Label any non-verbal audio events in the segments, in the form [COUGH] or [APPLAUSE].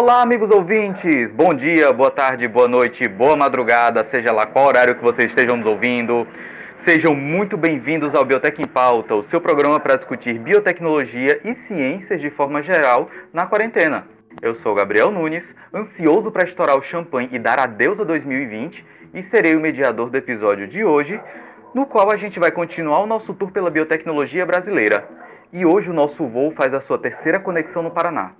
Olá, amigos ouvintes! Bom dia, boa tarde, boa noite, boa madrugada, seja lá qual horário que vocês estejam nos ouvindo. Sejam muito bem-vindos ao Biotech em Pauta, o seu programa para discutir biotecnologia e ciências de forma geral na quarentena. Eu sou Gabriel Nunes, ansioso para estourar o champanhe e dar adeus a 2020, e serei o mediador do episódio de hoje, no qual a gente vai continuar o nosso tour pela biotecnologia brasileira. E hoje o nosso voo faz a sua terceira conexão no Paraná.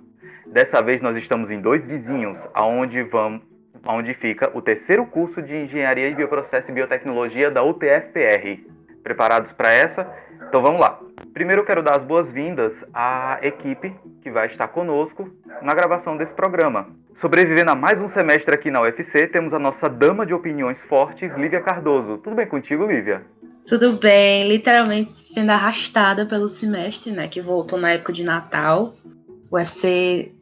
Dessa vez nós estamos em dois vizinhos, aonde vamos onde fica o terceiro curso de Engenharia de Bioprocesso e Biotecnologia da UTFPR. Preparados para essa? Então vamos lá. Primeiro eu quero dar as boas-vindas à equipe que vai estar conosco na gravação desse programa. Sobrevivendo a mais um semestre aqui na UFC, temos a nossa dama de opiniões fortes, Lívia Cardoso. Tudo bem contigo, Lívia? Tudo bem, literalmente sendo arrastada pelo semestre, né, que voltou na época de Natal. O UFC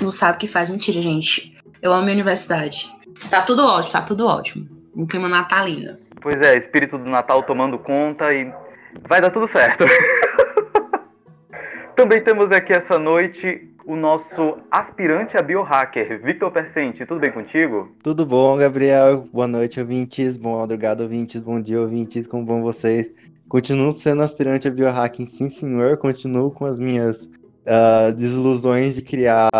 não sabe o que faz. Mentira, gente. Eu amo minha universidade. Tá tudo ótimo, tá tudo ótimo. Um clima natalino. Pois é, espírito do Natal tomando conta e vai dar tudo certo. [LAUGHS] Também temos aqui essa noite o nosso aspirante a biohacker, Victor Percente. Tudo bem contigo? Tudo bom, Gabriel. Boa noite, ouvintes. Boa madrugada, ouvintes. Bom dia, ouvintes. Como vão vocês? Continuo sendo aspirante a biohacking, sim, senhor. Continuo com as minhas uh, desilusões de criar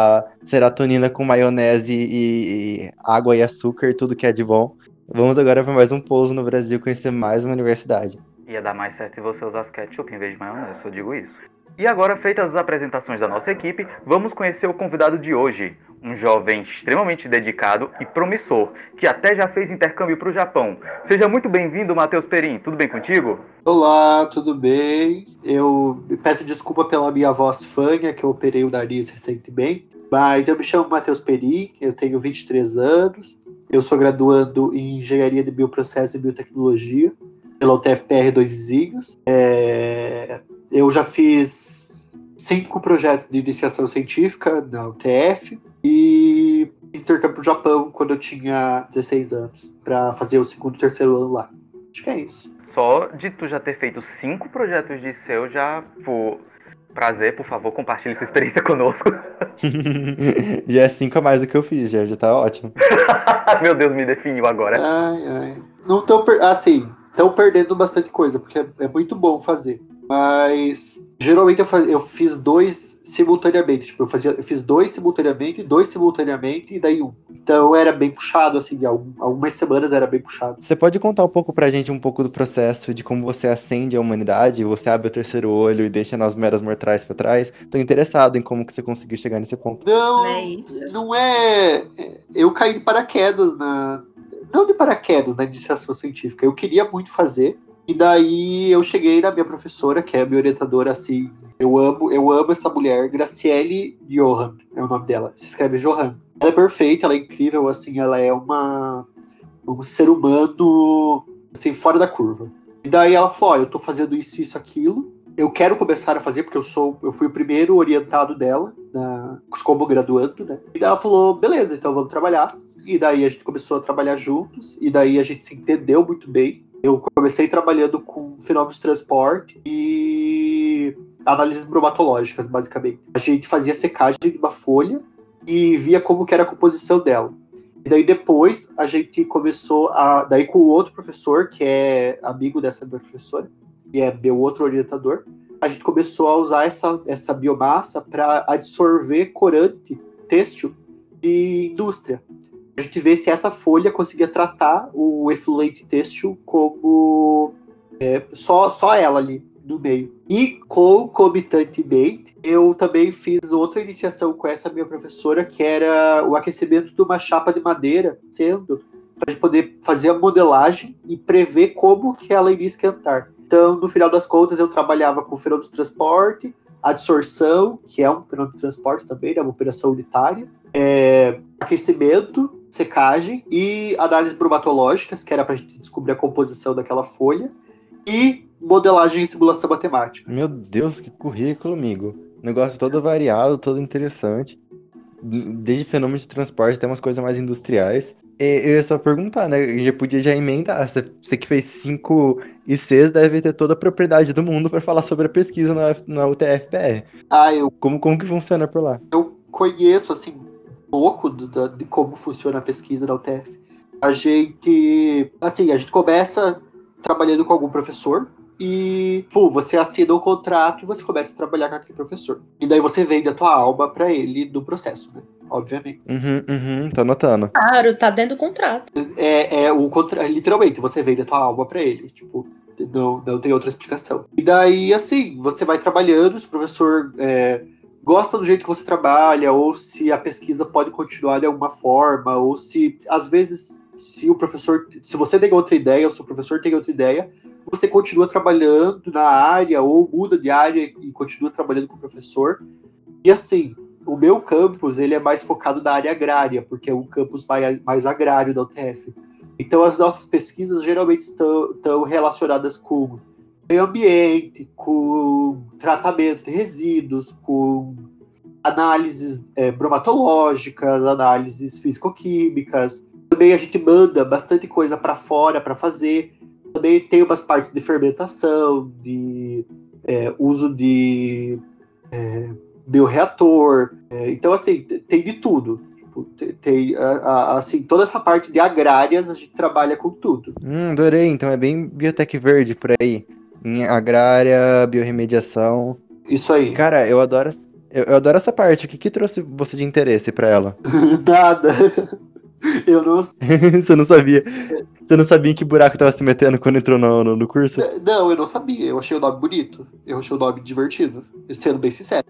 serotonina com maionese e, e, água e açúcar, tudo que é de bom. Vamos agora para mais um pouso no Brasil, conhecer mais uma universidade. Ia dar mais certo se você usasse ketchup em vez de maionese, eu digo isso. E agora, feitas as apresentações da nossa equipe, vamos conhecer o convidado de hoje, um jovem extremamente dedicado e promissor, que até já fez intercâmbio para o Japão. Seja muito bem-vindo, Matheus Perim. Tudo bem contigo? Olá, tudo bem? Eu peço desculpa pela minha voz fanha, que eu operei o nariz recentemente, mas eu me chamo Matheus Perim, eu tenho 23 anos, eu sou graduando em Engenharia de Bioprocesso e Biotecnologia pela UTFPR 2 Vizinhos. É... Eu já fiz cinco projetos de iniciação científica na UTF, e fiz intercâmbio pro Japão quando eu tinha 16 anos, para fazer o segundo e terceiro ano lá. Acho que é isso. Só de tu já ter feito cinco projetos de seu, já, por prazer, por favor, compartilhe sua experiência conosco. já [LAUGHS] é cinco a mais do que eu fiz, já, já tá ótimo. [LAUGHS] Meu Deus, me definiu agora. Ai, ai. Não tão, per... assim, estão perdendo bastante coisa, porque é, é muito bom fazer. Mas geralmente eu, faz, eu fiz dois simultaneamente. Tipo, eu, fazia, eu fiz dois simultaneamente, dois simultaneamente e daí um. Então era bem puxado, assim, algumas semanas era bem puxado. Você pode contar um pouco pra gente um pouco do processo de como você acende a humanidade, você abre o terceiro olho e deixa nas meras mortais pra trás? Tô interessado em como que você conseguiu chegar nesse ponto. Não, não é, isso. não é. Eu caí de paraquedas na. Não de paraquedas na iniciação científica. Eu queria muito fazer, e daí eu cheguei na minha professora, que é a minha orientadora, assim, eu amo, eu amo essa mulher, Graciele Johan, é o nome dela. Se escreve Johan. Ela é perfeita, ela é incrível, assim, ela é uma um ser humano assim fora da curva. E daí ela falou: oh, eu tô fazendo isso, isso, aquilo. Eu quero começar a fazer porque eu sou, eu fui o primeiro orientado dela, na, como graduando, né? E daí ela falou: beleza, então vamos trabalhar. E daí a gente começou a trabalhar juntos. E daí a gente se entendeu muito bem. Eu comecei trabalhando com fenômenos de transporte e análises bromatológicas, basicamente. A gente fazia secagem de uma folha e via como que era a composição dela. E daí depois a gente começou a. Daí com o outro professor, que é amigo dessa professora, e é meu outro orientador, a gente começou a usar essa, essa biomassa para absorver corante têxtil de indústria a gente vê se essa folha conseguia tratar o efluente têxtil como é, só, só ela ali no meio. E concomitantemente, eu também fiz outra iniciação com essa minha professora, que era o aquecimento de uma chapa de madeira, sendo para poder fazer a modelagem e prever como que ela iria esquentar. Então, no final das contas, eu trabalhava com fenômeno de transporte, adsorção, que é um fenômeno de transporte também, é uma operação unitária, é, aquecimento, secagem e análises bromatológicas, que era para a gente descobrir a composição daquela folha, e modelagem e simulação matemática. Meu Deus, que currículo, amigo. Negócio todo variado, todo interessante. Desde fenômenos de transporte até umas coisas mais industriais. E eu ia só perguntar, né? Eu já podia já emendar. Você que fez cinco ICs deve ter toda a propriedade do mundo para falar sobre a pesquisa na, na UTFPR. Ah, eu. Como, como que funciona por lá? Eu conheço, assim, pouco do, do, de como funciona a pesquisa da UTF. A gente, assim, a gente começa trabalhando com algum professor e, pô, você assina o contrato e você começa a trabalhar com aquele professor. E daí você vende a tua alma para ele do processo, né? Obviamente. Uhum, uhum, tô anotando. Claro, tá dentro do contrato. É, é o contra... literalmente, você vende a tua alma para ele. Tipo, não, não tem outra explicação. E daí, assim, você vai trabalhando, se o professor é, gosta do jeito que você trabalha, ou se a pesquisa pode continuar de alguma forma, ou se, às vezes, se o professor, se você tem outra ideia, ou se o professor tem outra ideia, você continua trabalhando na área, ou muda de área e continua trabalhando com o professor. E assim, o meu campus, ele é mais focado na área agrária, porque é um campus mais, mais agrário da UTF. Então, as nossas pesquisas geralmente estão, estão relacionadas com meio ambiente, com tratamento de resíduos, com análises é, bromatológicas, análises físico-químicas. Também a gente manda bastante coisa para fora para fazer. Também tem umas partes de fermentação, de é, uso de é, bioreator. É, então, assim, tem de tudo. Tipo, tem, assim, toda essa parte de agrárias, a gente trabalha com tudo. Hum, adorei. Então é bem biotech verde por aí. Em agrária, biorremediação. Isso aí. Cara, eu adoro, eu, eu adoro essa parte. O que, que trouxe você de interesse para ela? [LAUGHS] Nada. Eu não [LAUGHS] Você não sabia. Você não sabia em que buraco tava se metendo quando entrou no, no, no, curso? Não, eu não sabia. Eu achei o nome bonito. Eu achei o nome divertido. Sendo bem sincero.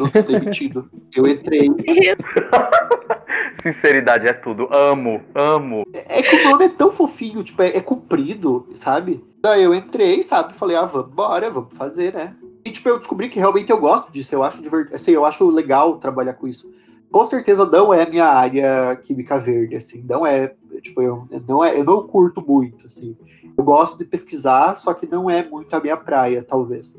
Eu não tô demitido. Eu entrei. [LAUGHS] Sinceridade é tudo. Amo, amo. É, é que o nome é tão fofinho, tipo, é, é comprido, sabe? Daí eu entrei, sabe? Falei, ah, vamos embora, vamos fazer, né? E, tipo, eu descobri que realmente eu gosto disso. Eu acho divertido. Assim, eu acho legal trabalhar com isso. Com certeza não é minha área química verde, assim. Não é. Tipo, eu não, é, eu não curto muito, assim. Eu gosto de pesquisar, só que não é muito a minha praia, talvez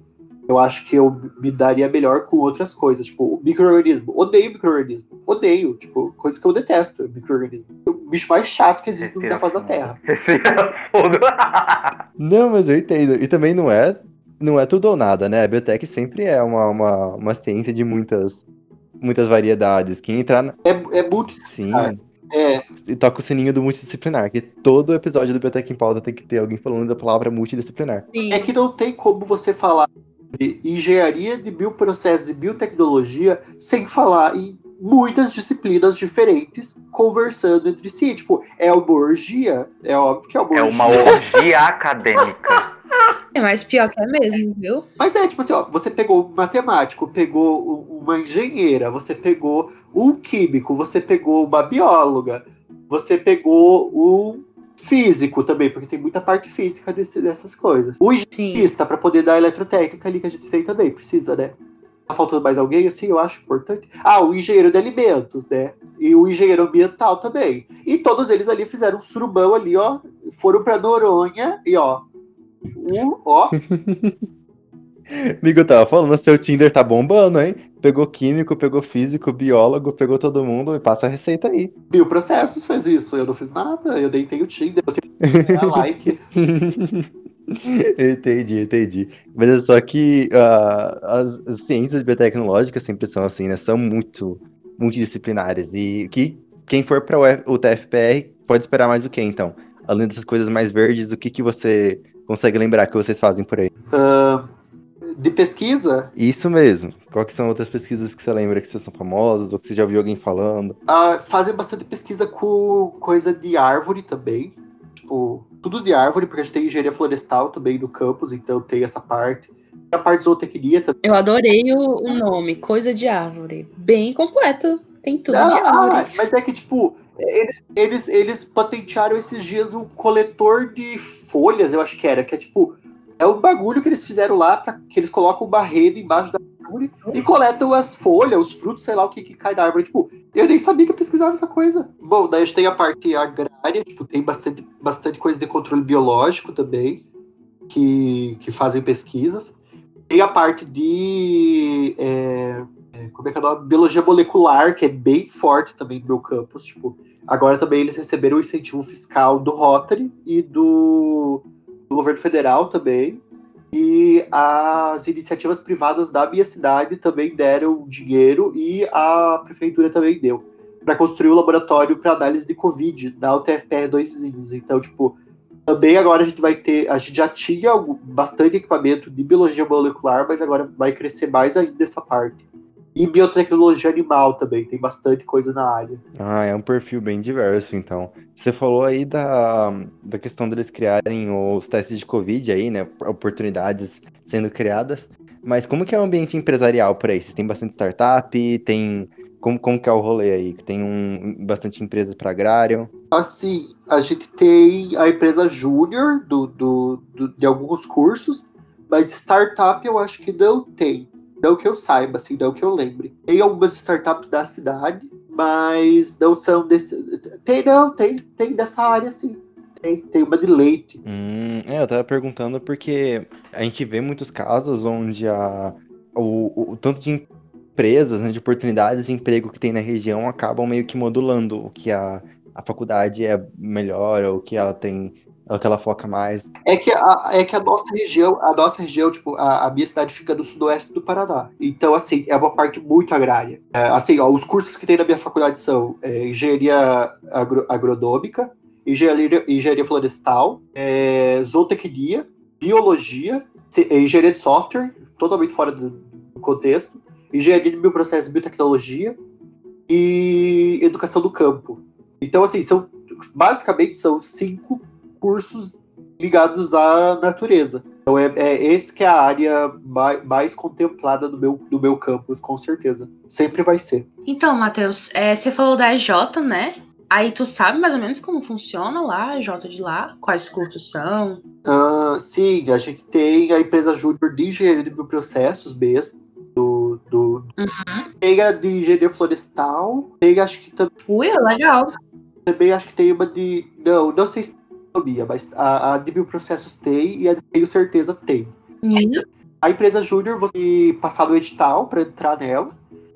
eu acho que eu me daria melhor com outras coisas, tipo, microorganismo. Odeio microorganismo. Odeio, tipo, coisas que eu detesto, microorganismo. O bicho mais chato que existe na face da Terra. [LAUGHS] [LAUGHS] não, mas eu entendo. E também não é, não é tudo ou nada, né? A biotech sempre é uma, uma, uma ciência de muitas, muitas variedades. Quem entrar na... É, é muito... Sim. É. E toca o sininho do multidisciplinar, que todo episódio do Biotech em Pauta tem que ter alguém falando da palavra multidisciplinar. Sim. É que não tem como você falar engenharia de bioprocessos e biotecnologia sem falar em muitas disciplinas diferentes conversando entre si. Tipo, é uma orgia? É óbvio que é uma orgia. É uma orgia acadêmica. É mais pior que é mesmo, viu? Mas é, tipo assim, ó, você pegou um matemático, pegou uma engenheira, você pegou um químico, você pegou uma bióloga, você pegou um físico também, porque tem muita parte física desse, dessas coisas. O engenheirista, para poder dar a eletrotécnica ali que a gente tem também, precisa, né? Tá faltando mais alguém, assim, eu acho importante. Ah, o engenheiro de alimentos, né? E o engenheiro ambiental também. E todos eles ali fizeram um surubão ali, ó. Foram pra Noronha e, ó. Um, ó. [LAUGHS] Amigo, tava falando, seu Tinder tá bombando, hein? Pegou químico, pegou físico, biólogo, pegou todo mundo e passa a receita aí. Bioprocessos fez isso, eu não fiz nada, eu nem tenho Tinder, eu tenho [LAUGHS] like. entendi, entendi. Mas é só que uh, as, as, ciências biotecnológicas sempre são assim, né? São muito multidisciplinares. E que quem for para o TFPR pode esperar mais o que, então? Além dessas coisas mais verdes, o que, que você consegue lembrar que vocês fazem por aí? Uh, de pesquisa? Isso mesmo. Quais são outras pesquisas que você lembra que são famosas ou que você já ouviu alguém falando? Ah, fazem bastante pesquisa com coisa de árvore também. Tipo, tudo de árvore, porque a gente tem engenharia florestal também no campus, então tem essa parte. Tem a parte de zootecnia também. Eu adorei o, o nome, coisa de árvore. Bem completo. Tem tudo ah, de árvore. Ah, mas é que, tipo, eles, eles, eles patentearam esses dias um coletor de folhas, eu acho que era, que é tipo é o bagulho que eles fizeram lá, pra, que eles colocam uma rede embaixo da árvore e coletam as folhas, os frutos, sei lá o que, que cai da árvore. Tipo, eu nem sabia que eu pesquisava essa coisa. Bom, daí a gente tem a parte agrária, tipo, tem bastante, bastante coisa de controle biológico também, que, que fazem pesquisas. Tem a parte de. É, é, como é que é o nome? Biologia molecular, que é bem forte também no meu campus. Tipo, agora também eles receberam o incentivo fiscal do Rotary e do do governo federal também. E as iniciativas privadas da minha cidade também deram dinheiro e a prefeitura também deu. para construir o laboratório para análise de Covid da UTFPR 2 Então, tipo, também agora a gente vai ter, a gente já tinha bastante equipamento de biologia molecular, mas agora vai crescer mais ainda essa parte. E biotecnologia animal também, tem bastante coisa na área. Ah, é um perfil bem diverso, então. Você falou aí da, da questão deles criarem os testes de Covid aí, né? Oportunidades sendo criadas. Mas como que é o ambiente empresarial por aí? Vocês têm bastante startup? Tem como, como que é o rolê aí? Tem um, bastante empresas para agrário? Assim, a gente tem a empresa júnior do, do, do, de alguns cursos, mas startup eu acho que não tem. Não que eu saiba, assim, não que eu lembre. Tem algumas startups da cidade, mas não são desse. Tem, não, tem, tem dessa área, sim. Tem, tem uma de leite. Hum, é, eu tava perguntando porque a gente vê muitos casos onde a, o, o, tanto de empresas, né, de oportunidades de emprego que tem na região acabam meio que modulando o que a, a faculdade é melhor, ou o que ela tem, o que ela foca mais. É que a, é que a nossa região, a nossa região, tipo, a, a minha cidade fica no sudoeste do Paraná. Então, assim, é uma parte muito agrária. É, assim, ó, os cursos que tem na minha faculdade são é, engenharia agro, agronômica, engenharia, engenharia florestal, é, zootecnia, biologia, engenharia de software, totalmente fora do, do contexto, engenharia de bioprocessos e biotecnologia e educação do campo. Então, assim, são basicamente são cinco cursos ligados à natureza. Então, é, é esse que é a área mais, contemplada do meu, do meu campus, com certeza. Sempre vai ser. Então, Matheus, é, você falou da EJ, né? Aí tu sabe mais ou menos como funciona lá, a EJ de lá? Quais cursos são? Uh, sim, a gente tem a empresa Júnior de Engenharia de Bioprocessos mesmo do, do uhum. Pega de engenharia florestal. Pega, acho que também. Ui, legal. Também acho que tem uma de. Não, não sei se sabia, mas a, a de bioprocessos tem e a de tenho certeza tem. Uhum. A empresa Júnior, você passar no edital para entrar nela.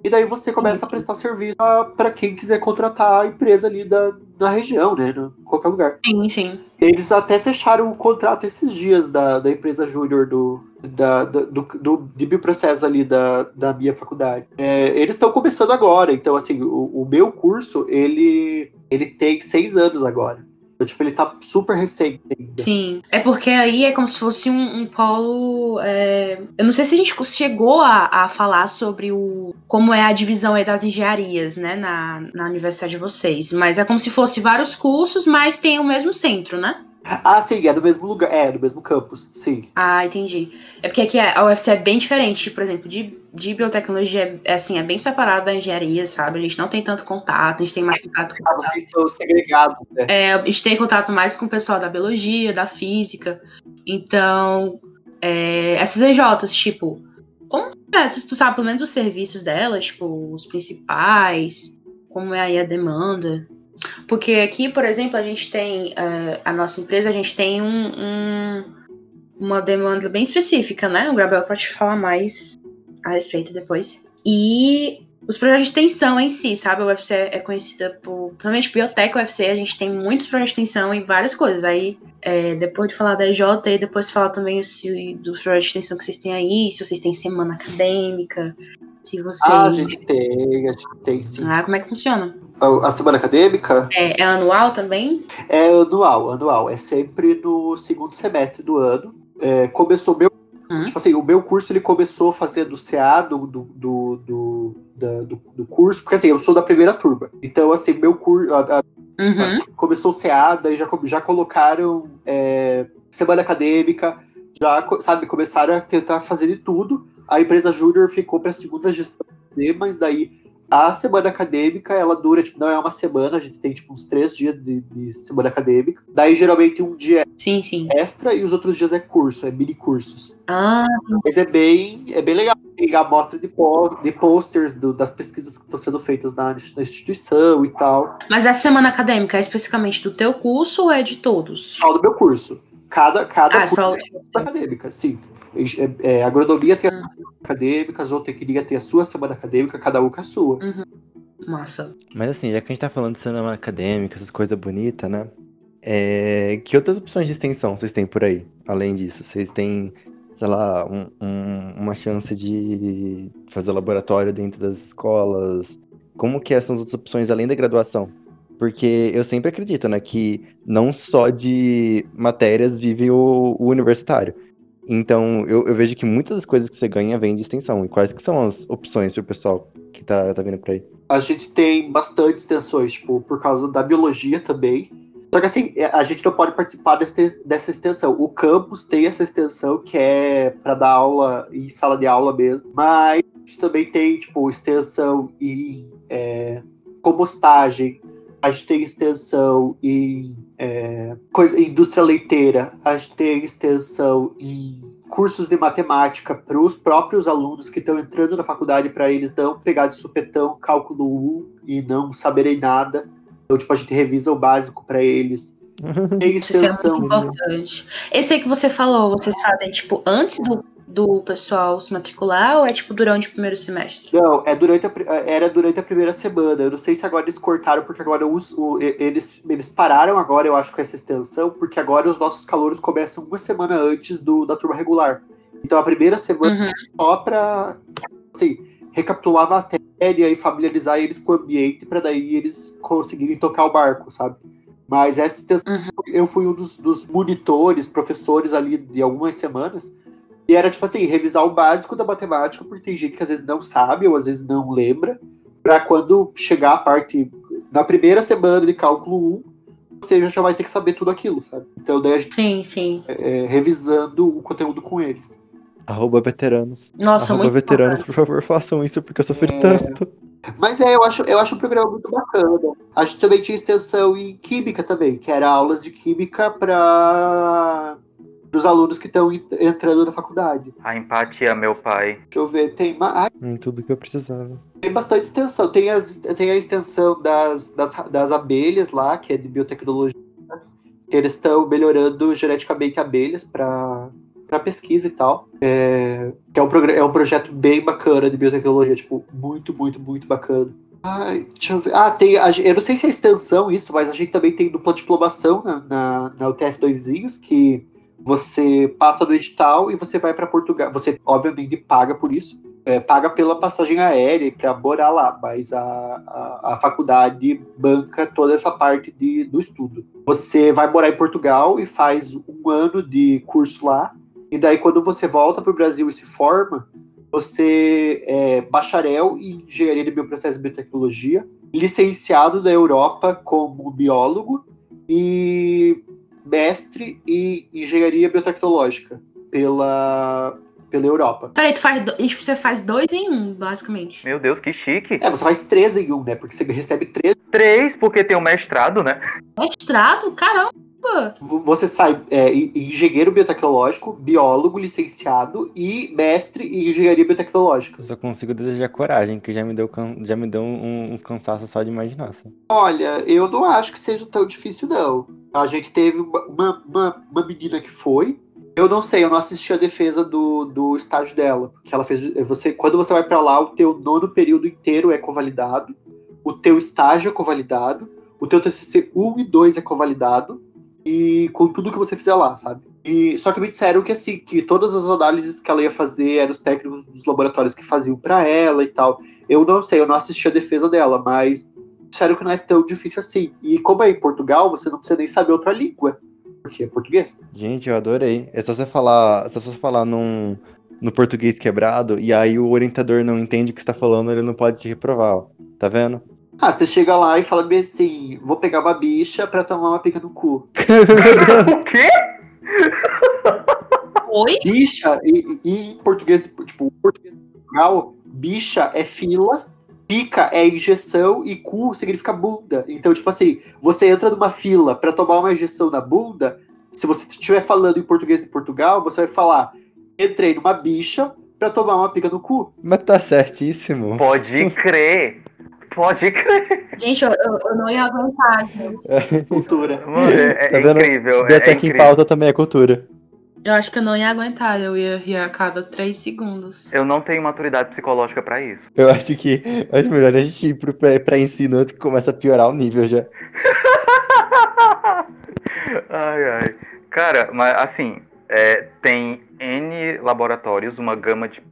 E daí você começa a prestar serviço para quem quiser contratar a empresa ali da, da região, né? Em qualquer lugar. Sim, sim. Eles até fecharam o contrato esses dias da, da empresa Júnior do, da, do, do, de bioprocesso ali da, da minha faculdade. É, eles estão começando agora, então assim, o, o meu curso, ele, ele tem seis anos agora. Tipo, ele tá super ainda. Sim. É porque aí é como se fosse um, um polo. É... Eu não sei se a gente chegou a, a falar sobre o como é a divisão das engenharias, né, na, na universidade de vocês. Mas é como se fosse vários cursos, mas tem o mesmo centro, né? Ah, sim, é do mesmo lugar, é, do mesmo campus, sim. Ah, entendi. É porque aqui a UFC é bem diferente, por exemplo, de, de biotecnologia, é, assim, é bem separado da engenharia, sabe? A gente não tem tanto contato, a gente tem mais contato com o pessoal. são segregados, né? É, a gente tem contato mais com o pessoal da biologia, da física. Então, é, essas EJs, tipo, como é, tu, tu sabe pelo menos os serviços delas, tipo, os principais, como é aí a demanda? Porque aqui, por exemplo, a gente tem, uh, a nossa empresa, a gente tem um, um, uma demanda bem específica, né? O Gabriel pode falar mais a respeito depois. E os projetos de extensão em si, sabe? O UFC é conhecida por, principalmente biblioteca UFC, a gente tem muitos projetos de extensão em várias coisas. Aí, é, depois de falar da EJ, e depois falar também se, dos projetos de extensão que vocês têm aí, se vocês têm semana acadêmica, se vocês... Ah, a gente tem, a gente tem sim. Ah, como é que funciona? A semana acadêmica? É, é, anual também? É anual, anual. É sempre no segundo semestre do ano. É, começou meu. Uhum. Tipo assim, o meu curso ele começou fazendo o CA do, do, do, do, da, do, do, curso, porque assim, eu sou da primeira turma. Então, assim, meu curso. Uhum. Começou o CA, daí já, já colocaram é, semana acadêmica, já, sabe, começaram a tentar fazer de tudo. A empresa Júnior ficou para a segunda gestão, mas daí a semana acadêmica, ela dura, tipo, não é uma semana, a gente tem, tipo, uns três dias de, de semana acadêmica. Daí, geralmente, um dia é sim, sim. extra e os outros dias é curso, é mini cursos. Ah. Mas é bem, é bem legal. Tem a amostra de, po de posters do, das pesquisas que estão sendo feitas na, na, instituição e tal. Mas a semana acadêmica é especificamente do teu curso ou é de todos? Só do meu curso. Cada, cada ah, curso só... é acadêmica, sim. É, é, agronomia tem a semana acadêmica, zootecnia tem a sua semana acadêmica, cada um com a sua. Uhum. Massa. Mas assim, já que a gente tá falando de semana acadêmica, essas coisas bonitas, né? É... Que outras opções de extensão vocês têm por aí? Além disso, vocês têm, sei lá, um, um, uma chance de fazer laboratório dentro das escolas? como que são as outras opções além da graduação? Porque eu sempre acredito, né, que não só de matérias vive o, o universitário. Então, eu, eu, vejo que muitas das coisas que você ganha vêm de extensão. E quais que são as opções para o pessoal que tá, tá vindo por aí? A gente tem bastante extensões, tipo, por causa da biologia também. Só que assim, a gente não pode participar desse, dessa extensão. O campus tem essa extensão que é para dar aula em sala de aula mesmo. Mas a gente também tem, tipo, extensão em é, compostagem, a gente tem extensão em é, coisa, indústria leiteira, a gente tem extensão em cursos de matemática para os próprios alunos que estão entrando na faculdade para eles não pegar de supetão cálculo 1 e não saberem nada. Então, tipo, a gente revisa o básico para eles. [LAUGHS] Tem extensão. Isso é muito importante. Esse aí que você falou, vocês fazem, tipo, antes do do pessoal se matricular ou é tipo durante o primeiro semestre? Não, é durante a, era durante a primeira semana. Eu não sei se agora eles cortaram, porque agora os, o, eles, eles pararam agora, eu acho, com essa extensão, porque agora os nossos calouros começam uma semana antes do, da turma regular. Então a primeira semana uhum. só pra assim, recapitular a matéria e familiarizar eles com o ambiente para daí eles conseguirem tocar o barco, sabe? Mas essa extensão, uhum. eu fui um dos, dos monitores, professores ali de algumas semanas e era, tipo assim, revisar o básico da matemática, porque tem gente que às vezes não sabe ou às vezes não lembra, para quando chegar a parte, na primeira semana de cálculo 1, você já vai ter que saber tudo aquilo, sabe? Então daí a gente sim, sim. É, é revisando o conteúdo com eles. Arroba veteranos. Nossa, Arroba muito veteranos, por favor, façam isso, porque eu sofri é... tanto. Mas é, eu acho, eu acho um programa muito bacana. A gente também tinha extensão em Química também, que era aulas de Química para dos alunos que estão entrando na faculdade. A empatia, meu pai. Deixa eu ver, tem mais. Em tudo que eu precisava. Tem bastante extensão. Tem, as, tem a extensão das, das, das abelhas lá, que é de biotecnologia. Que eles estão melhorando geneticamente abelhas para para pesquisa e tal. É, que é um, é um projeto bem bacana de biotecnologia, tipo, muito, muito, muito bacana. Ai, deixa eu ver. Ah, tem. A, eu não sei se é extensão isso, mas a gente também tem dupla diplomação na, na, na UTF 2 que você passa do edital e você vai para Portugal. Você, obviamente, paga por isso. É, paga pela passagem aérea para morar lá, mas a, a, a, faculdade banca toda essa parte de, do estudo. Você vai morar em Portugal e faz um ano de curso lá, e daí quando você volta para o Brasil e se forma, você é bacharel em engenharia de bioprocesso e biotecnologia, licenciado da Europa como biólogo e mestre em engenharia biotecnológica pela, pela Europa. Peraí, tu faz do... você faz dois em um, basicamente. Meu Deus, que chique. É, você faz três em um, né? Porque você recebe três. Três, porque tem o um mestrado, né? Mestrado? Caramba! Você sai é, engenheiro biotecnológico, biólogo, licenciado e mestre em engenharia biotecnológica. Eu só consigo desejar coragem, que já me deu, já me deu um, uns cansaços só de imaginar. Olha, eu não acho que seja tão difícil, não. A gente teve uma, uma, uma menina que foi. Eu não sei, eu não assisti a defesa do, do estágio dela. Porque ela fez. Você, quando você vai para lá, o teu nono período inteiro é convalidado. O teu estágio é convalidado. O teu TCC 1 e 2 é convalidado. E com tudo que você fizer lá, sabe? E, só que me disseram que assim, que todas as análises que ela ia fazer eram os técnicos dos laboratórios que faziam para ela e tal. Eu não sei, eu não assisti a defesa dela, mas disseram que não é tão difícil assim. E como é em Portugal, você não precisa nem saber outra língua, porque é português. Gente, eu adorei. É só você falar, é só você falar num, no português quebrado, e aí o orientador não entende o que está falando, ele não pode te reprovar, ó. Tá vendo? Ah, você chega lá e fala bem assim, vou pegar uma bicha pra tomar uma pica no cu. [LAUGHS] o quê? Oi? Bicha, e, e em português, tipo, português de Portugal, bicha é fila Pica é injeção e cu significa bunda. Então, tipo assim, você entra numa fila para tomar uma injeção na bunda. Se você estiver falando em português de Portugal, você vai falar: entrei numa bicha para tomar uma pica no cu. Mas tá certíssimo. Pode crer. Pode crer. Gente, eu, eu não ia aguentar. Gente. Cultura. é, é, tá incrível. Até é, em pauta também é cultura. Eu acho que eu não ia aguentar, eu ia rir a cada três segundos. Eu não tenho maturidade psicológica para isso. Eu acho que acho melhor a gente ir pro pré-ensino antes que começa a piorar o nível já. [LAUGHS] ai, ai. Cara, mas assim, é, tem N laboratórios, uma gama de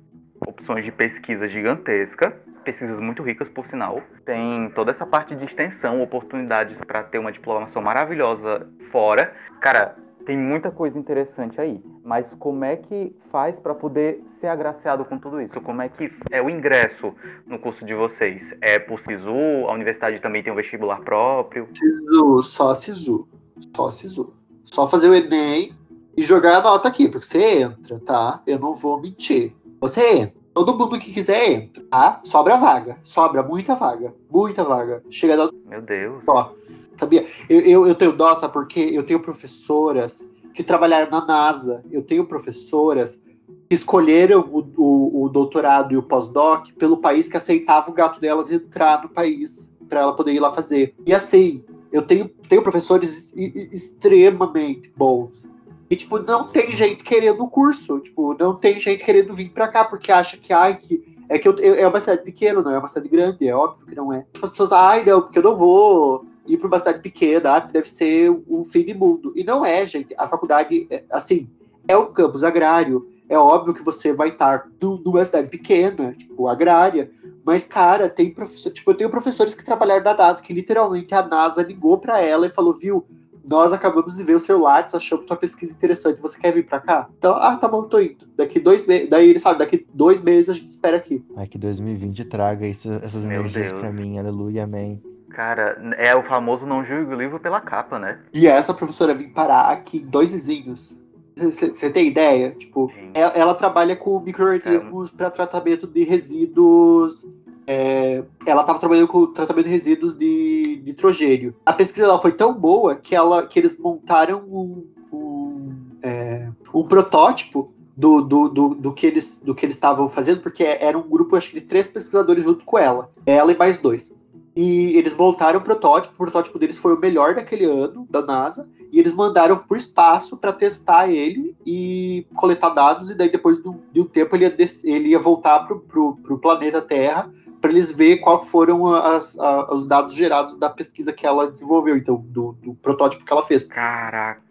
opções de pesquisa gigantesca. Pesquisas muito ricas, por sinal. Tem toda essa parte de extensão, oportunidades para ter uma diplomação maravilhosa fora. Cara, tem muita coisa interessante aí. Mas como é que faz para poder ser agraciado com tudo isso? Como é que é o ingresso no curso de vocês? É por SISU? A universidade também tem um vestibular próprio? SISU, só SISU. Só SISU. Só fazer o Enem e jogar a nota aqui, porque você entra, tá? Eu não vou mentir. Você entra. Todo mundo que quiser entra, tá? Sobra vaga. Sobra muita vaga. Muita vaga. Chega da. Meu Deus. Ó, sabia? Eu, eu, eu tenho dó, sabe? Porque eu tenho professoras que trabalharam na NASA. Eu tenho professoras que escolheram o, o, o doutorado e o pós-doc pelo país que aceitava o gato delas entrar no país para ela poder ir lá fazer. E assim, eu tenho, tenho professores extremamente bons e, tipo, não tem gente querendo o curso. Tipo, não tem gente querendo vir pra cá, porque acha que, ai, que. É que eu, é uma cidade pequena, não é uma cidade grande, é óbvio que não é. As pessoas, ai, não, porque eu não vou ir para uma cidade pequena, deve ser um fim de mundo. E não é, gente. A faculdade, é, assim, é um campus agrário. É óbvio que você vai estar numa cidade pequena, tipo, agrária. Mas, cara, tem professor, tipo, eu tenho professores que trabalharam na NASA, que literalmente a NASA ligou para ela e falou, viu, nós acabamos de ver o seu Lattes, achamos tua pesquisa interessante, você quer vir para cá? Então, ah, tá bom, tô indo. Daqui dois meses, daí ele sabe, daqui dois meses a gente espera aqui. Ai, que 2020 traga isso, essas Meu energias para mim, aleluia, amém. Cara, é o famoso não julgue o livro pela capa, né? E essa professora vir parar aqui dois vizinhos. Você tem ideia? Tipo, ela, ela, trabalha com microorganismos é. para tratamento de resíduos é, ela estava trabalhando com o tratamento de resíduos de nitrogênio. A pesquisa dela foi tão boa que, ela, que eles montaram um, um, é, um protótipo do, do, do, do, que eles do que eles estavam fazendo, porque era um grupo, acho que de três pesquisadores junto com ela, ela e mais dois. E eles montaram o protótipo, o protótipo deles foi o melhor daquele ano, da NASA, e eles mandaram para o espaço para testar ele e coletar dados, e daí depois de um tempo ele ia, ele ia voltar para o planeta Terra para eles ver qual foram as, a, os dados gerados da pesquisa que ela desenvolveu, então, do, do protótipo que ela fez. Caraca,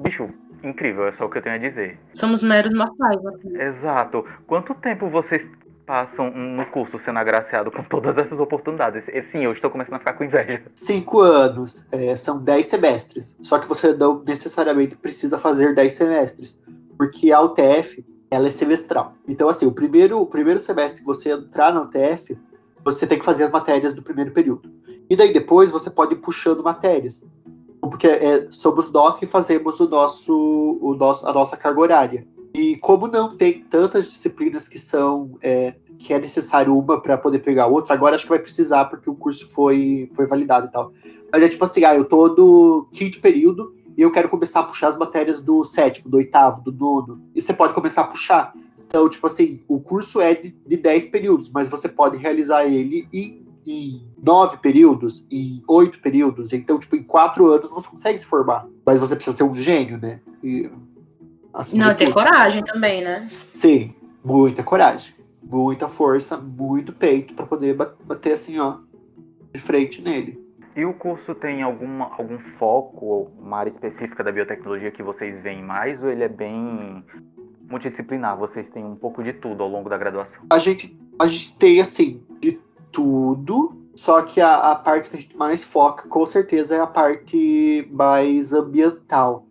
bicho, incrível, é só o que eu tenho a dizer. Somos meros mortais. Exato. Quanto tempo vocês passam no curso sendo agraciado com todas essas oportunidades? E, sim, eu estou começando a ficar com inveja. Cinco anos, é, são dez semestres. Só que você não necessariamente precisa fazer dez semestres, porque a UTF ela é semestral. Então, assim, o primeiro, o primeiro semestre que você entrar na UTF, você tem que fazer as matérias do primeiro período. E daí depois você pode ir puxando matérias. Porque é, somos nós que fazemos o nosso, o nosso, a nossa carga horária. E como não tem tantas disciplinas que são é, que é necessário uma para poder pegar outra, agora acho que vai precisar porque o curso foi, foi validado e tal. Mas é tipo assim, ah, eu tô no quinto período e eu quero começar a puxar as matérias do sétimo, do oitavo, do nono. E você pode começar a puxar. Então, tipo assim, o curso é de, de 10 períodos, mas você pode realizar ele em, em nove períodos, em oito períodos. Então, tipo, em quatro anos você consegue se formar. Mas você precisa ser um gênio, né? E, assim, Não, ter coragem também, né? Sim, muita coragem. Muita força, muito peito para poder bater assim, ó, de frente nele. E o curso tem alguma, algum foco ou uma área específica da biotecnologia que vocês veem mais ou ele é bem multidisciplinar? Vocês têm um pouco de tudo ao longo da graduação? A gente, a gente tem, assim, de tudo, só que a, a parte que a gente mais foca, com certeza, é a parte mais ambiental.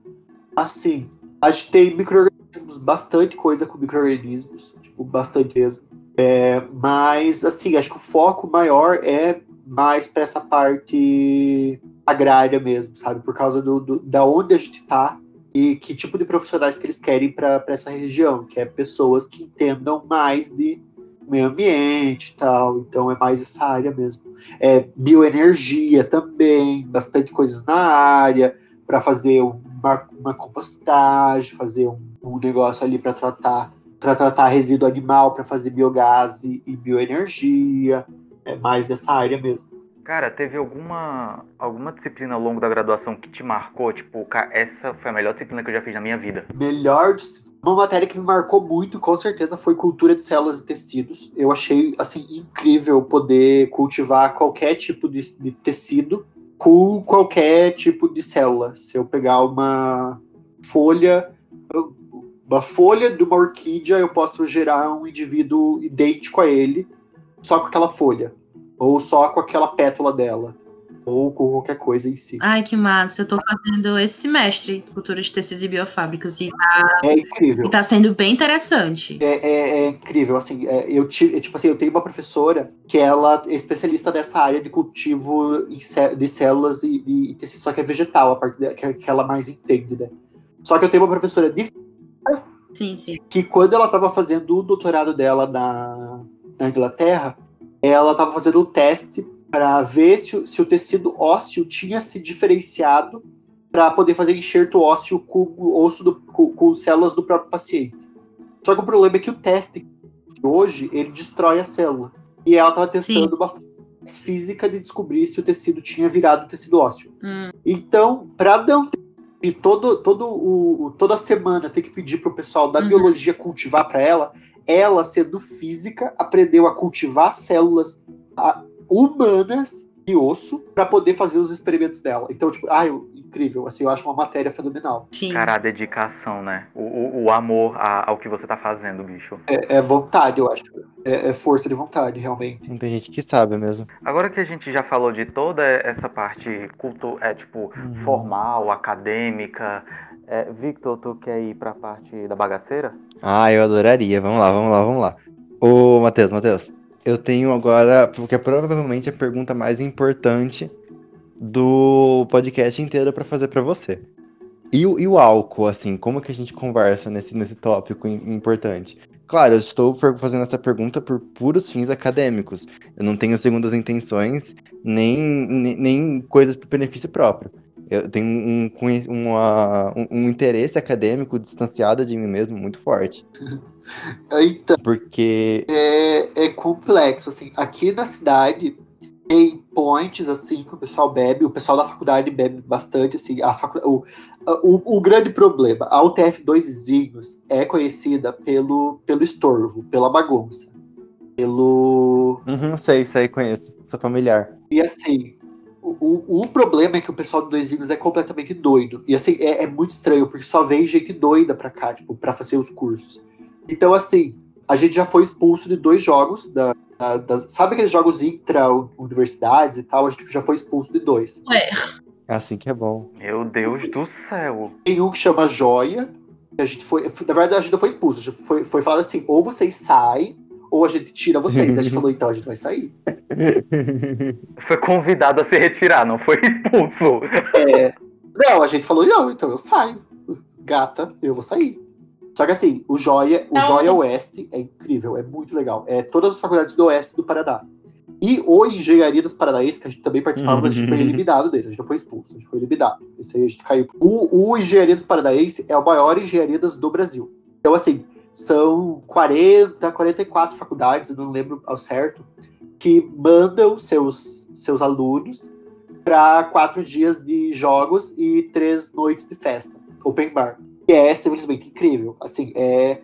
Assim, a gente tem micro-organismos, bastante coisa com micro-organismos, tipo, bastante mesmo. É, mas, assim, acho que o foco maior é mais para essa parte agrária mesmo, sabe? Por causa do, do, da onde a gente está e que tipo de profissionais que eles querem para essa região, que é pessoas que entendam mais de meio ambiente e tal, então é mais essa área mesmo. É bioenergia também, bastante coisas na área, para fazer uma, uma compostagem, fazer um, um negócio ali para tratar para tratar resíduo animal, para fazer biogás e, e bioenergia é mais dessa área mesmo. Cara, teve alguma alguma disciplina ao longo da graduação que te marcou? Tipo, cara, essa foi a melhor disciplina que eu já fiz na minha vida. Melhor uma matéria que me marcou muito, com certeza, foi cultura de células e tecidos. Eu achei assim incrível poder cultivar qualquer tipo de, de tecido com qualquer tipo de célula. Se eu pegar uma folha, uma folha de uma orquídea, eu posso gerar um indivíduo idêntico a ele só com aquela folha, ou só com aquela pétala dela, ou com qualquer coisa em si. Ai, que massa. Eu tô fazendo esse semestre Cultura de Tecidos e Biofábricos e tá, É incrível. e tá sendo bem interessante. É, é- é incrível, assim, é, eu, é, tipo assim, eu tenho uma professora que ela é especialista nessa área de cultivo de células e, e- e tecido, só que é vegetal, a parte que ela mais entende, né? Só que eu tenho uma professora de Sim, sim. que quando ela estava fazendo o doutorado dela na, na Inglaterra, ela estava fazendo um teste para ver se, o- se o tecido ósseo tinha se diferenciado para poder fazer enxerto ósseo com osso do- com, com células do próprio paciente. Só que o problema é que o teste hoje ele destrói a célula. E ela estava testando uma forma física de descobrir se o tecido tinha virado tecido ósseo. Hum, Então, para não ter e todo, todo o, toda semana ter que pedir pro pessoal da Uhum. biologia cultivar para ela, ela, sendo física, aprendeu a cultivar células humanas de osso para poder fazer os experimentos dela. Então, tipo, ah, eu- incrível, assim, eu acho uma matéria fenomenal. sim. Cara, a dedicação, né? O, o, o amor a- ao que você tá fazendo, bicho. É, é vontade, eu acho. É, é força de vontade, realmente. Não tem gente que sabe mesmo. Agora que a gente já falou de toda essa parte culto, é tipo Uhum. formal, acadêmica, é, Victor, tu quer ir pra parte da bagaceira? Ah, eu adoraria. Vamos lá, vamos lá, vamos lá. Ô, Matheus, Matheus, eu tenho agora, porque é provavelmente a pergunta mais importante do podcast inteiro pra fazer pra você. E o, e o álcool, assim, como que a gente conversa nesse, nesse tópico im- importante? Claro, eu estou fazendo essa pergunta por puros fins acadêmicos. Eu não tenho segundas intenções, nem, nem, nem coisas para benefício próprio. Eu tenho um, uma- um, um interesse acadêmico distanciado de mim mesmo muito forte. [LAUGHS] Então, Porque é, é complexo, assim. Aqui na cidade tem points, assim, que o pessoal bebe. O pessoal da faculdade bebe bastante, assim. A facu... o, o, o grande problema, a UTF 2 Zinhos é conhecida pelo, pelo estorvo, pela bagunça. Pelo... Uhum, sei, sei, conheço. Sou familiar. E assim, o, o, o problema é que o pessoal do Dois Zinhos é completamente doido. E assim, é, é muito estranho, porque só vem gente doida pra cá, tipo, pra fazer os cursos. Então, assim, a gente já foi expulso de dois jogos da. Da- das- sabe aqueles jogos intra-universidades e tal? A gente já foi expulso de dois. Ué, Assim que é bom. Meu Deus do céu. Tem um que chama Joia, que a gente foi. Na verdade, a gente não foi expulso. A gente foi, foi falado assim: ou vocês saem, ou a gente tira vocês. Daí a gente falou, então a gente vai sair. [LAUGHS] Foi convidado a se retirar, não foi expulso. É, não, a gente falou, não, então eu saio. Gata, eu vou sair. Só que assim, o Joia, o Não. Joia Oeste é incrível, é muito legal. É todas as faculdades do Oeste do Paraná. E o Engenharia dos Paranaenses, que a gente também participava, mas a gente foi eliminado desse, a gente não foi expulso, a gente foi eliminado. Esse aí a gente caiu. O, o Engenharia dos Paranaenses é o maior engenharia das- do Brasil. Então, assim, são 40, 44 faculdades, eu não lembro ao certo, que mandam seus, seus alunos para quatro dias de jogos e três noites de festa, open bar. Que é simplesmente incrível. Assim, é,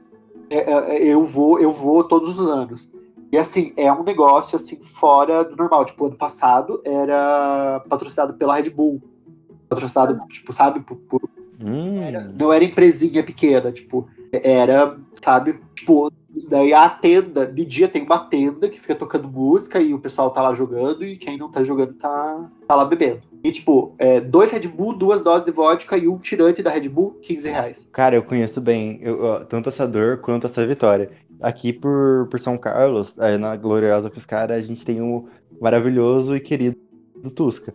é- é- eu vou eu vou todos os anos. E assim, é um negócio assim fora do normal. Tipo, ano passado era patrocinado pela Red Bull. Patrocinado, tipo, sabe, por, por Hum, não era empresinha pequena, tipo, era, sabe, tipo, daí a tenda, de dia tem uma tenda que fica tocando música e o pessoal tá lá jogando e quem não tá jogando tá, tá lá bebendo. E, tipo, é, dois Red Bull, duas doses de vodka e um tirante da Red Bull, 15 reais. Cara, eu conheço bem eu- ó, tanto essa dor quanto essa vitória. Aqui por, por São Carlos, é, na Gloriosa Piscara, a gente tem o maravilhoso e querido Tusca.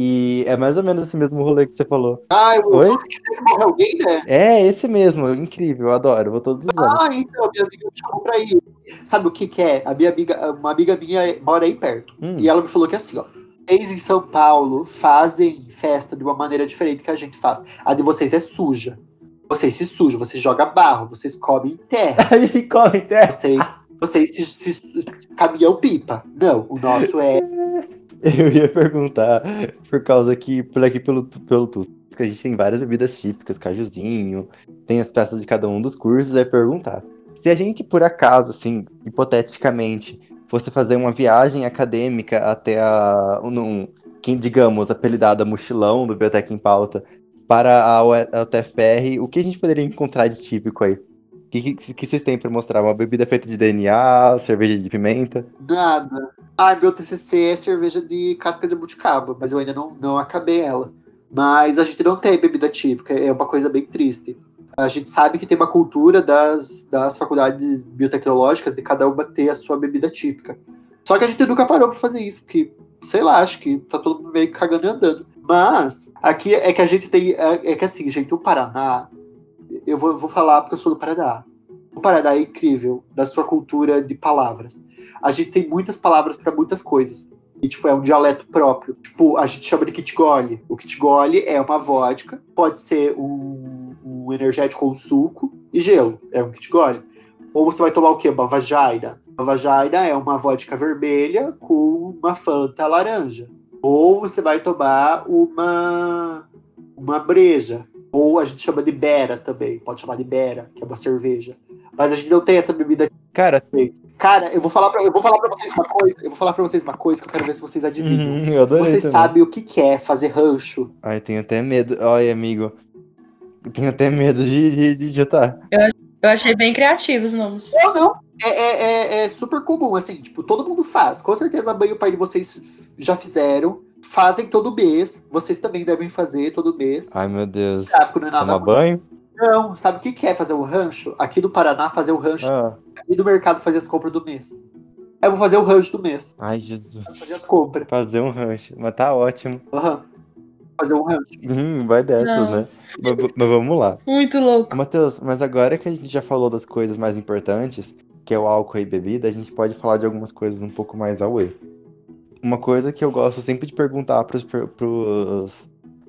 E é mais ou menos esse mesmo rolê que você falou. Ah, eu Oi? que sempre morre alguém, né? É esse mesmo, incrível, eu adoro, vou todos os anos. Ah, então, minha amiga me chamou pra ir. Sabe o que que é? A minha amiga, uma amiga minha mora aí perto. Hum. E ela me falou que assim, ó. Vocês em São Paulo fazem festa de uma maneira diferente que a gente faz. A de vocês é suja. Vocês se sujam, vocês jogam barro, vocês comem terra, [LAUGHS] Aí corre, né? vocês, vocês se, se caminhão pipa. Não, o nosso é. [LAUGHS] [LAUGHS] Eu ia perguntar, por causa que por aqui pelo, pelo Tusca, a gente tem várias bebidas típicas, cajuzinho, tem as peças de cada um dos cursos, aí perguntar. Se a gente, por acaso, assim, hipoteticamente, fosse fazer uma viagem acadêmica até a. Um, quem, digamos, apelidada mochilão do Biblioteca em Pauta para a, a UTFPR, o que a gente poderia encontrar de típico aí? O que, que, que vocês têm pra mostrar? Uma bebida feita de DNA, cerveja de pimenta? Nada. Ah, meu TCC é cerveja de casca de buticaba, mas eu ainda não, não acabei ela. Mas a gente não tem bebida típica, é uma coisa bem triste. A gente sabe que tem uma cultura das, das faculdades biotecnológicas de cada uma ter a sua bebida típica. Só que a gente nunca parou para fazer isso, porque, sei lá, acho que tá todo mundo meio cagando e andando. Mas, aqui é que a gente tem. É, é que assim, gente, o Paraná. Eu vou, vou falar porque eu sou do Paraná. Paraná é incrível da sua cultura de palavras. A gente tem muitas palavras para muitas coisas. E, tipo, é um dialeto próprio. Tipo, a gente chama de kitgole. O kitgole é uma vodka, pode ser um, um energético ou um suco, e gelo. É um kitgole. Ou você vai tomar o quê? Uma vajaina. A vajaina é uma vodka vermelha com uma fanta laranja. Ou você vai tomar uma, uma breja. Ou a gente chama de bera também. Pode chamar de bera, que é uma cerveja. Mas a gente não tem essa bebida. Cara, Cara, eu vou falar pra, eu vou falar pra vocês uma coisa. Eu vou falar pra vocês uma coisa que eu quero ver se vocês adivinham. Uhum, eu adorei vocês também. sabem o que, que é fazer rancho? Ai, tenho até medo. Olha, amigo. Eu tenho até medo de, de, de digitar. Eu achei bem criativos os nomes. Não, não. É, é, é, é super comum, assim, tipo, todo mundo faz. Com certeza a mãe e o pai de vocês já fizeram. Fazem todo mês. Vocês também devem fazer todo mês. Ai, meu Deus. Tráfico não é nada Tomar banho? Não, sabe o que que é fazer um rancho? Aqui do Paraná, fazer o rancho. Ah. E do mercado, fazer as compras do mês. Eu vou fazer o rancho do mês. Ai, Jesus. Vou fazer as compras. Fazer um rancho. Mas tá ótimo. Aham. Fazer um rancho. Hum, vai dessas, Não. né? Mas, mas vamos lá. Muito louco. Matheus, mas agora que a gente já falou das coisas mais importantes, que é o álcool e bebida, a gente pode falar de algumas coisas um pouco mais away. Uma coisa que eu gosto sempre de perguntar pros, pros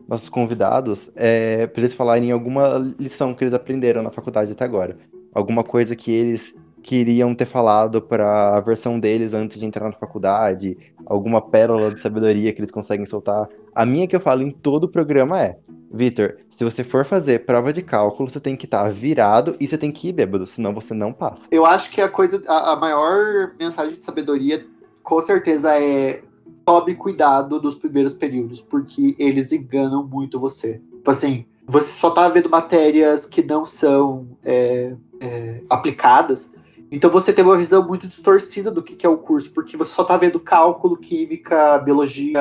nossos convidados é pra eles falarem alguma lição que eles aprenderam na faculdade até agora. Alguma coisa que eles queriam ter falado para a versão deles antes de entrar na faculdade, alguma pérola de sabedoria que eles conseguem soltar. A minha que eu falo em todo o programa é: Vitor, se você for fazer prova de cálculo, você tem que estar virado e você tem que ir bêbado, senão você não passa. Eu acho que a coisa, a, a maior mensagem de sabedoria, com certeza, é tome cuidado dos primeiros períodos, porque eles enganam muito você. Tipo assim, você só tá vendo matérias que não são é, é, aplicadas, então você tem uma visão muito distorcida do que, que é o curso, porque você só tá vendo cálculo, química, biologia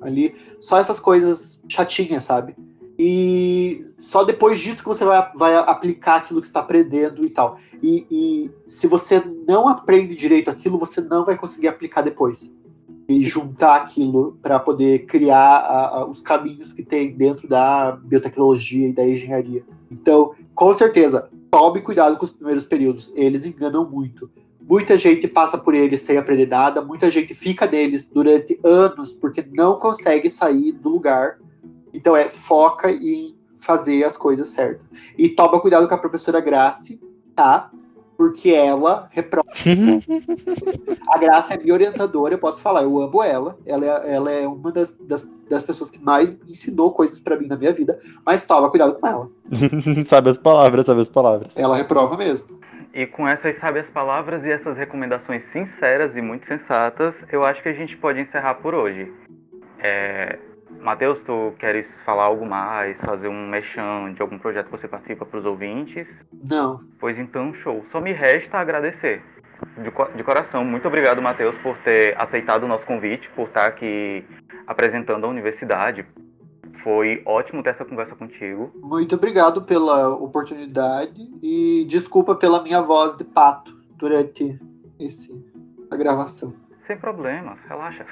ali, só essas coisas chatinhas, sabe? E só depois disso que você vai, vai aplicar aquilo que está aprendendo e tal. E, e se você não aprende direito aquilo, você não vai conseguir aplicar depois. E juntar aquilo para poder criar a- a- os caminhos que tem dentro da biotecnologia e da engenharia. Então, com certeza, tome cuidado com os primeiros períodos. Eles enganam muito. Muita gente passa por eles sem aprender nada, muita gente fica neles durante anos porque não consegue sair do lugar. Então é foca em fazer as coisas certas. E toma cuidado com a professora Grace, tá? Porque ela reprova. [LAUGHS] A Grace é minha orientadora, eu posso falar, eu amo ela. Ela é, ela é uma das, das, das pessoas que mais ensinou coisas pra mim na minha vida, mas toma cuidado com ela. [LAUGHS] sabe as palavras, sabe as palavras. Ela reprova mesmo. E com essas sábias palavras e essas recomendações sinceras e muito sensatas, eu acho que a gente pode encerrar por hoje. É... Matheus, tu queres falar algo mais, fazer um mechan de algum projeto que você participa para os ouvintes? Não. Pois então, show. Só me resta agradecer. De, co- de coração, muito obrigado, Matheus, por ter aceitado o nosso convite, por estar aqui apresentando a universidade. Foi ótimo ter essa conversa contigo. Muito obrigado pela oportunidade e desculpa pela minha voz de pato durante esse, a gravação. Sem problemas, relaxa.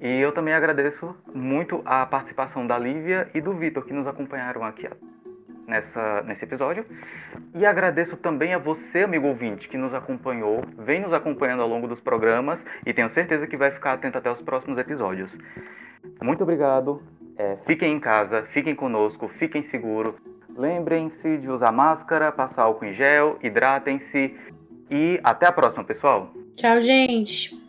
E eu também agradeço muito a participação da Lívia e do Vitor que nos acompanharam aqui nessa, nesse episódio. E agradeço também a você, amigo ouvinte, que nos acompanhou, vem nos acompanhando ao longo dos programas e tenho certeza que vai ficar atento até os próximos episódios. Muito obrigado. É, fiquem em casa, fiquem conosco, fiquem seguros. Lembrem-se de usar máscara, passar álcool em gel, hidratem-se e até a próxima, pessoal. Tchau, gente.